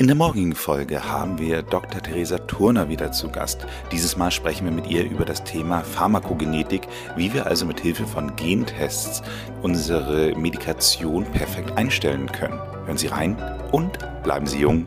In der morgigen Folge haben wir Dr. Theresa Turner wieder zu Gast. Dieses Mal sprechen wir mit ihr über das Thema Pharmakogenetik, wie wir also mit Hilfe von Gentests unsere Medikation perfekt einstellen können. Hören Sie rein und bleiben Sie jung.